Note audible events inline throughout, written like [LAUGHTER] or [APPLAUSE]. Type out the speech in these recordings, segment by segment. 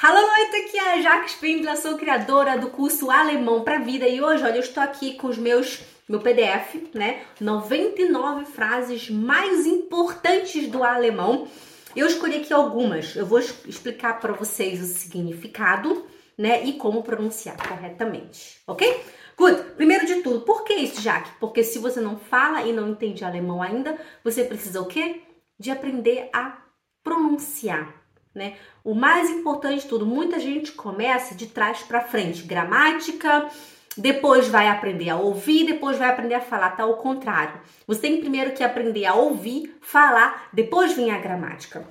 Hallo Leute, aqui é a Jaque Spindler, sou criadora do curso Alemão para Vida e hoje, olha, eu estou aqui com os meus meu PDF, né? 99 frases mais importantes do alemão. Eu escolhi aqui algumas. Eu vou explicar para vocês o significado, né, e como pronunciar corretamente, OK? Good. Primeiro de tudo, por que isso, Jaque? Porque se você não fala e não entende alemão ainda, você precisa o quê? De aprender a pronunciar, né? O mais importante de tudo, muita gente começa de trás para frente, gramática, depois vai aprender a ouvir, depois vai aprender a falar, tá ao contrário. Você tem primeiro que aprender a ouvir, falar, depois vem a gramática.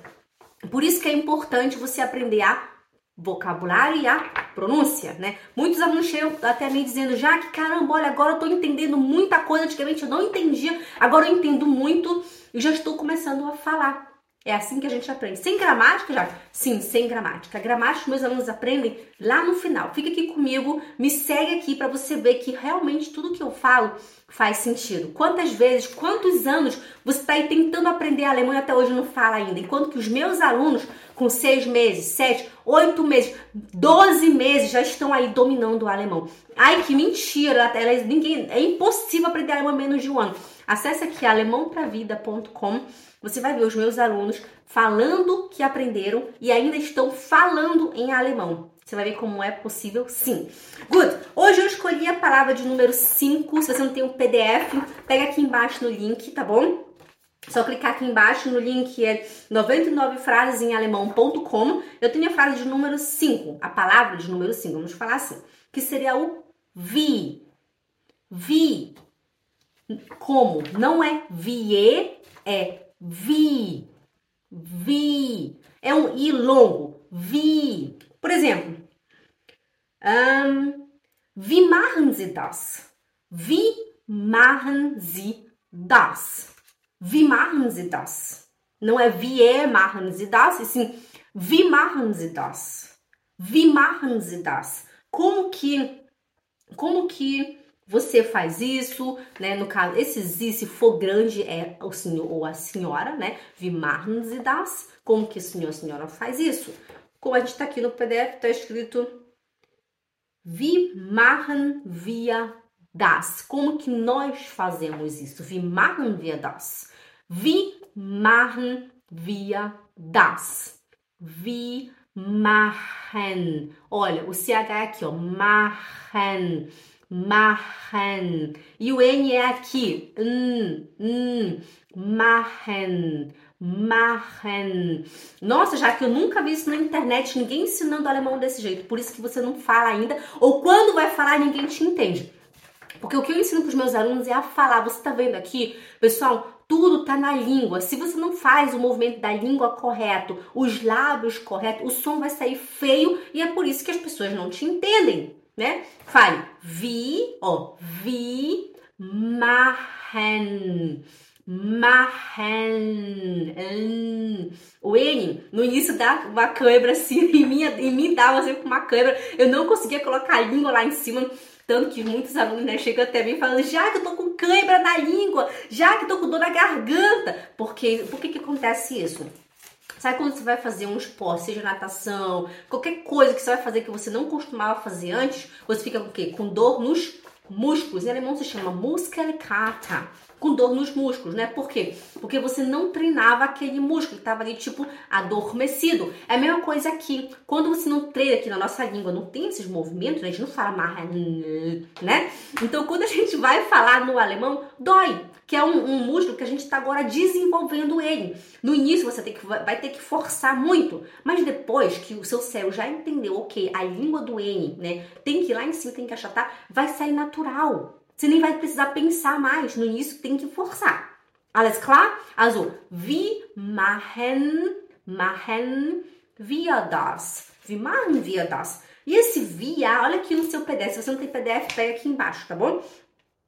Por isso que é importante você aprender a vocabulário e a pronúncia, né? Muitos alunos chegam até mim dizendo, já que caramba, olha, agora eu tô entendendo muita coisa, antigamente eu não entendia, agora eu entendo muito e já estou começando a falar. É assim que a gente aprende. Sem gramática, já? Sim, sem gramática. Gramática meus alunos aprendem lá no final. Fica aqui comigo, me segue aqui para você ver que realmente tudo que eu falo faz sentido. Quantas vezes, quantos anos você está aí tentando aprender alemão e até hoje não fala ainda? Enquanto que os meus alunos, com seis meses, sete, oito meses, doze meses, já estão aí dominando o alemão. Ai, que mentira! Elas, ninguém, é impossível aprender alemão em menos de um ano. Acesse aqui alemãopravida.com. Você vai ver os meus alunos falando que aprenderam e ainda estão falando em alemão. Você vai ver como é possível, sim. Good! Hoje eu escolhi a palavra de número 5. Se você não tem um PDF, pega aqui embaixo no link, tá bom? Só clicar aqui embaixo no link é 99 frases em alemão.com. Eu tenho a frase de número 5, a palavra de número 5, vamos falar assim, que seria o vi. Vi como? Não é vie, é vi. Vi. É um i longo. Vi. Por exemplo, um, wie machen Sie das? Wie machen Sie das? Wie machen Sie das? Não é wie machen Sie das, e sim wie machen Sie das? Wie machen Sie das? Como que como que você faz isso, né? No caso, esse Z, se for grande, é o senhor ou a senhora, né? Machen Sie das? Como que o senhor ou a senhora faz isso? Como a gente tá aqui no PDF, tá escrito Wie machen wir das? Como que nós fazemos isso? Wie machen wir das? Wie machen wir das? Machen. Olha, o CH é aqui, ó. Machen machen. E o N é aqui. Hum, hum. Machen. Machen. Nossa, já que eu nunca vi isso na internet, ninguém ensinando alemão desse jeito. Por isso que você não fala ainda. Ou quando vai falar, ninguém te entende. Porque o que eu ensino para os meus alunos é a falar. Você está vendo aqui, pessoal, tudo tá na língua. Se você não faz o movimento da língua correto, os lábios corretos, o som vai sair feio e é por isso que as pessoas não te entendem né? Fale vi, ó, vi machen. Machen. O N, no início dá uma câimbra assim, [LAUGHS] em mim, em mim dava sempre uma câimbra. Eu não conseguia colocar a língua lá em cima. Tanto que muitos alunos né, chegam até mim falando, já que eu tô com câimbra na língua, já que eu tô com dor na garganta. Porque, por que que acontece isso? Sabe quando você vai fazer um esporte, seja natação, qualquer coisa que você vai fazer que você não costumava fazer antes, você fica com o quê? Com dor nos músculos. Em alemão se chama Muskelkater com dor nos músculos, né? Por quê? Porque você não treinava aquele músculo, estava ali tipo adormecido. É a mesma coisa aqui. Quando você não treina aqui na nossa língua, não tem esses movimentos, né? a gente não fala mais, né? Então quando a gente vai falar no alemão, dói, que é um, um músculo que a gente está agora desenvolvendo ele. No início você que, vai ter que forçar muito, mas depois que o seu cérebro já entendeu, ok, a língua do N, né? Tem que ir lá em cima, tem que achatar, vai sair natural. Você nem vai precisar pensar mais. No início tem que forçar. Alles klar? Also, wie machen, machen wir das? Wie machen wir das? E esse via, olha aqui no seu PDF. Se você não tem PDF, pega aqui embaixo, tá bom?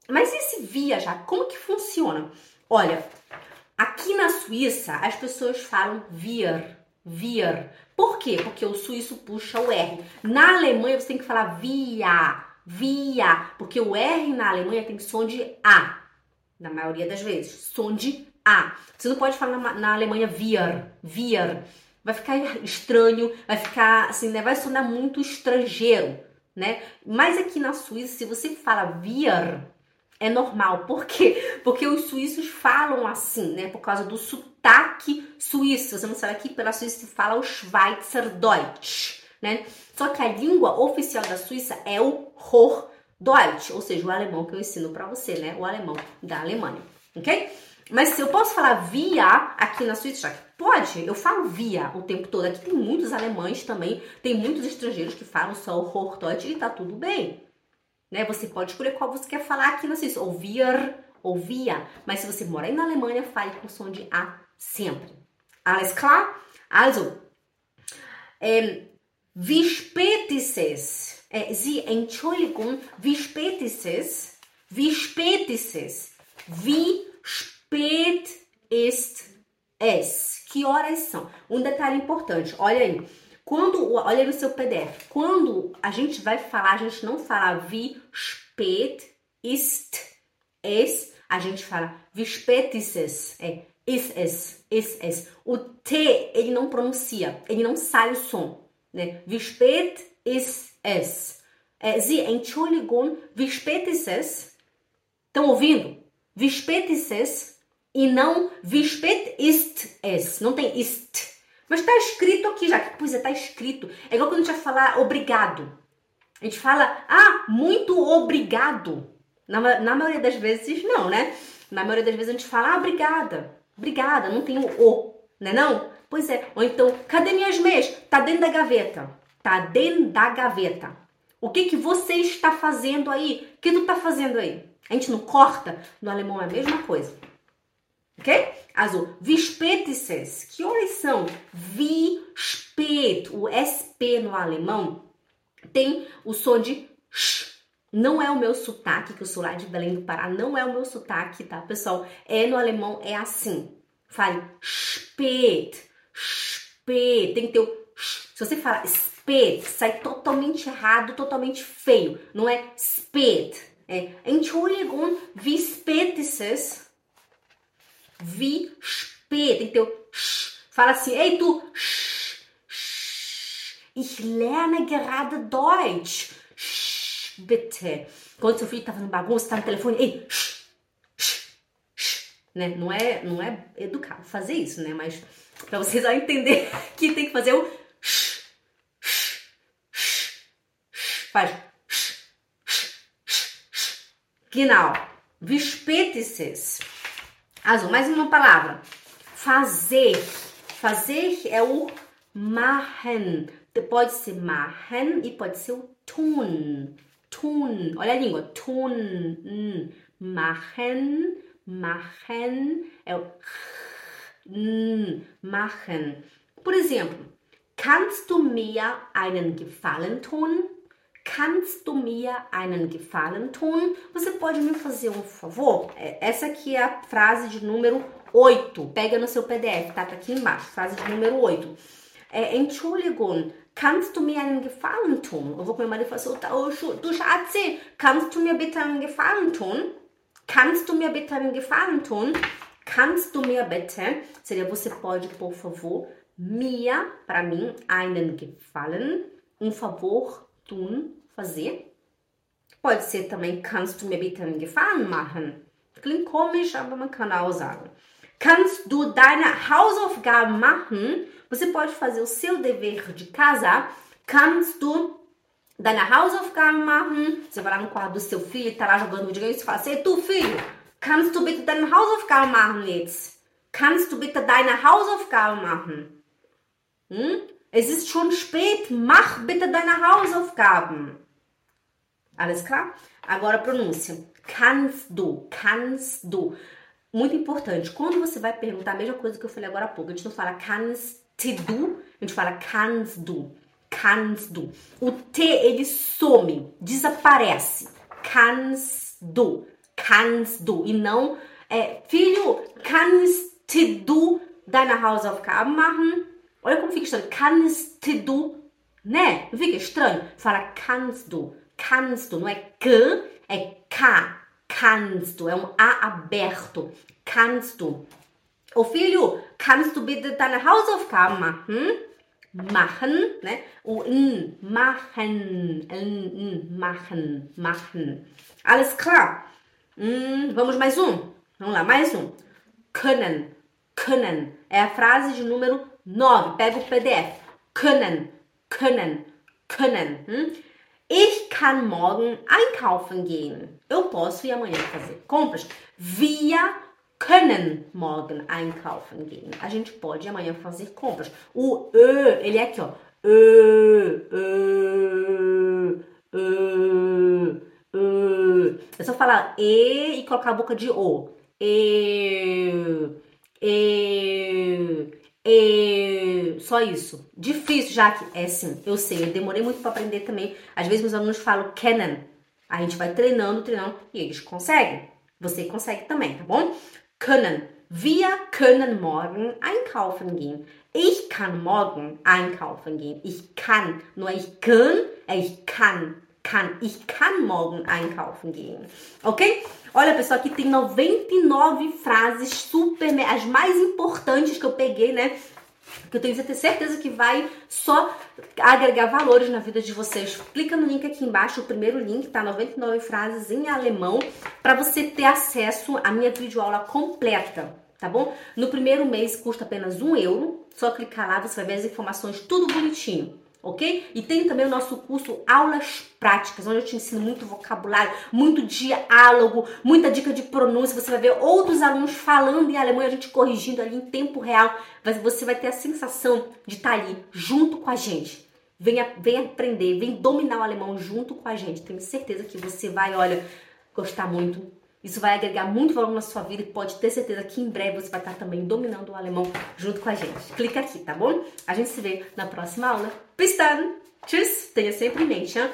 Mas esse via já, como que funciona? Olha, aqui na Suíça as pessoas falam wir, wir. Por quê? Porque o suíço puxa o R. Na Alemanha você tem que falar via via, porque o R na Alemanha tem som de A, na maioria das vezes, som de A. Você não pode falar na, na Alemanha wir, wir, vai ficar estranho, vai ficar assim, né? Vai sonar muito estrangeiro, né? Mas aqui na Suíça, se você fala wir, é normal. Por quê? Porque os suíços falam assim, né? Por causa do sotaque suíço. Você não sabe aqui pela Suíça se fala o Schweizerdeutsch, né? Só que a língua oficial da Suíça é o Hochdeutsch, ou seja, o alemão que eu ensino para você, né? O alemão da Alemanha, ok? Mas se eu posso falar via aqui na Suíça, pode, eu falo via o tempo todo. Aqui tem muitos alemães também, tem muitos estrangeiros que falam só o Hochdeutsch e tá tudo bem. Né? Você pode escolher qual você quer falar aqui na Suíça, ou vir, ou via. Mas se você mora aí na Alemanha, fale com som de A sempre. Alles klar? Also, ähm, wie spät ist es? Äh, Sie, Entschuldigung, wie spät ist es? Wie spät ist es? Wie spät ist es? Que horas são? Um detalhe importante, olha aí. Quando, olha no seu PDF, quando a gente vai falar, a gente não fala wie spät ist es, a gente fala wie spät ist es, é is es, es. O T, ele não pronuncia, ele não sai o som, né? Wie spät ist es? É, Sie, Entschuldigung, wie spät ist es? Estão ouvindo? Wie spät ist es? e não wie spät ist es. Não tem ist. Mas está escrito aqui já. Pois é, está escrito. É igual quando a gente vai falar obrigado. A gente fala, ah, muito obrigado. Na, na maioria das vezes, não, né? Na maioria das vezes a gente fala, ah, obrigada. Obrigada, não tem o o, né não? Pois é. Ou então, cadê minhas meias? Tá dentro da gaveta. Tá dentro da gaveta. O que que você está fazendo aí? O que tu tá fazendo aí? A gente não corta? No alemão é a mesma coisa. Ok? Also, wie spät ist es? Que horas são? Wie spät? O SP no alemão tem o som de sh. Não é o meu sotaque, que eu sou lá de Belém do Pará, não é o meu sotaque, tá, pessoal? É no alemão, é assim. Fale spät, spät. Tem que ter o. Se você fala spät, sai totalmente errado, totalmente feio. Não é spät. É Entschuldigung, wie spät ist es? vi spät. Tem que ter o sh. Fala assim, ei tu, sh, sh, ich lerne gerade Deutsch. Sh, bitte. Quando seu filho tá fazendo bagunça, tá no telefone, ei, sh. Né? Não, é, não é educado fazer isso, né? Mas pra vocês já entender [LAUGHS] que tem que fazer o. Faz sh, sh, sh, sh. Genau. Wie spät ist es? Azul, mais uma palavra. Fazer. Fazer é o machen. Pode ser machen e pode ser o tun. Tun. Olha a língua. Tun. Machen. Machen. É o. Machen. Por exemplo, kannst du mir einen Gefallen tun? Kannst du mir einen Gefallen tun? Você pode me fazer um favor? É, essa aqui é a frase de número 8. Pega no seu PDF, tá? Tá aqui embaixo, frase de número 8. É, Entschuldigung, kannst du mir einen Gefallen tun? Eu vou com meu marido e falo assim, du Schatzi, kannst du mir bitte einen Gefallen tun? Kannst du mir bitte einen Gefallen tun? Kannst du mir bitte, seria você pode, por favor, mir, para mim, einen Gefallen, um favor tun, fazer. Pode ser também, kannst du mir bitte einen Gefallen machen? Klingt komisch, aber man kann auch sagen. Kannst du deine Hausaufgaben machen? Você pode fazer o seu dever de casa. Kannst du deine Hausaufgaben machen? Você vai lá no quarto do seu filho, tá lá jogando videogame você fala assim, tu filho, kannst du bitte deine Hausaufgaben machen jetzt? Kannst du bitte deine Hausaufgaben machen? Hm? Es ist schon spät, mach bitte deine Hausaufgaben. Alles klar? Agora a pronúncia. Kannst du, kannst du. Muito importante. Quando você vai perguntar a mesma coisa que eu falei agora há pouco, a gente não fala kannst du, a gente fala kannst du. Kannst du. O T, ele some, desaparece. Kannst du, kannst du. E não, é, filho, kannst du deine Hausaufgaben machen? Olha como fica estranho. Kannst du, né? Não fica estranho? Fala kannst du, kannst du. Não é que, é K. Kannst du. É um A aberto. Kannst du. Ô filho, kannst du bitte deine Hausaufgaben machen? Machen, né? O n, machen, n, n, machen, machen. Alles klar? Hum, vamos mais um? Vamos lá, mais um. Können, können. É a frase de número 9. Pega o PDF. Können, können, können. Hum? Ich kann morgen einkaufen gehen. Eu posso ir amanhã fazer compras. Wir können morgen einkaufen gehen. A gente pode amanhã fazer compras. O ö, ele é aqui, ó. Ö, ö, ö, ö. É só falar e e colocar a boca de o. E, e, e, só isso. Difícil, já que é sim, eu sei, eu demorei muito para aprender também. Às vezes meus alunos falam kennen. A gente vai treinando, treinando e eles conseguem. Você consegue também, tá bom? Können. Wir können morgen einkaufen gehen. Ich kann morgen einkaufen gehen. Ich kann. Nur ich kann, ich kann. Kann. Ich kann morgen einkaufen gehen. Ok? Olha, pessoal, aqui tem 99 frases super, as mais importantes que eu peguei, né? Que eu tenho certeza que vai só agregar valores na vida de vocês. Clica no link aqui embaixo, o primeiro link, tá? 99 frases em alemão, para você ter acesso à minha videoaula completa, tá bom? No primeiro mês custa apenas um euro, só clicar lá, você vai ver as informações tudo bonitinho ok? E tem também o nosso curso Aulas Práticas, onde eu te ensino muito vocabulário, muito diálogo, muita dica de pronúncia. Você vai ver outros alunos falando em alemão e a gente corrigindo ali em tempo real. Você vai ter a sensação de estar ali junto com a gente. Venha, venha aprender, vem dominar o alemão junto com a gente. Tenho certeza que você vai, olha, gostar muito isso vai agregar muito valor na sua vida e pode ter certeza que em breve você vai estar também dominando o alemão junto com a gente. Clica aqui, tá bom? A gente se vê na próxima aula. Bis dann! Tschüss! Tenha sempre em mente, hein?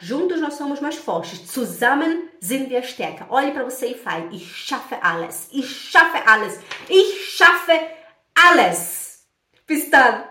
Juntos nós somos mais fortes. Zusammen sind wir stärker. Olhe para você e fale: Ich schaffe alles. Ich schaffe alles. Ich schaffe alles. Bis dann!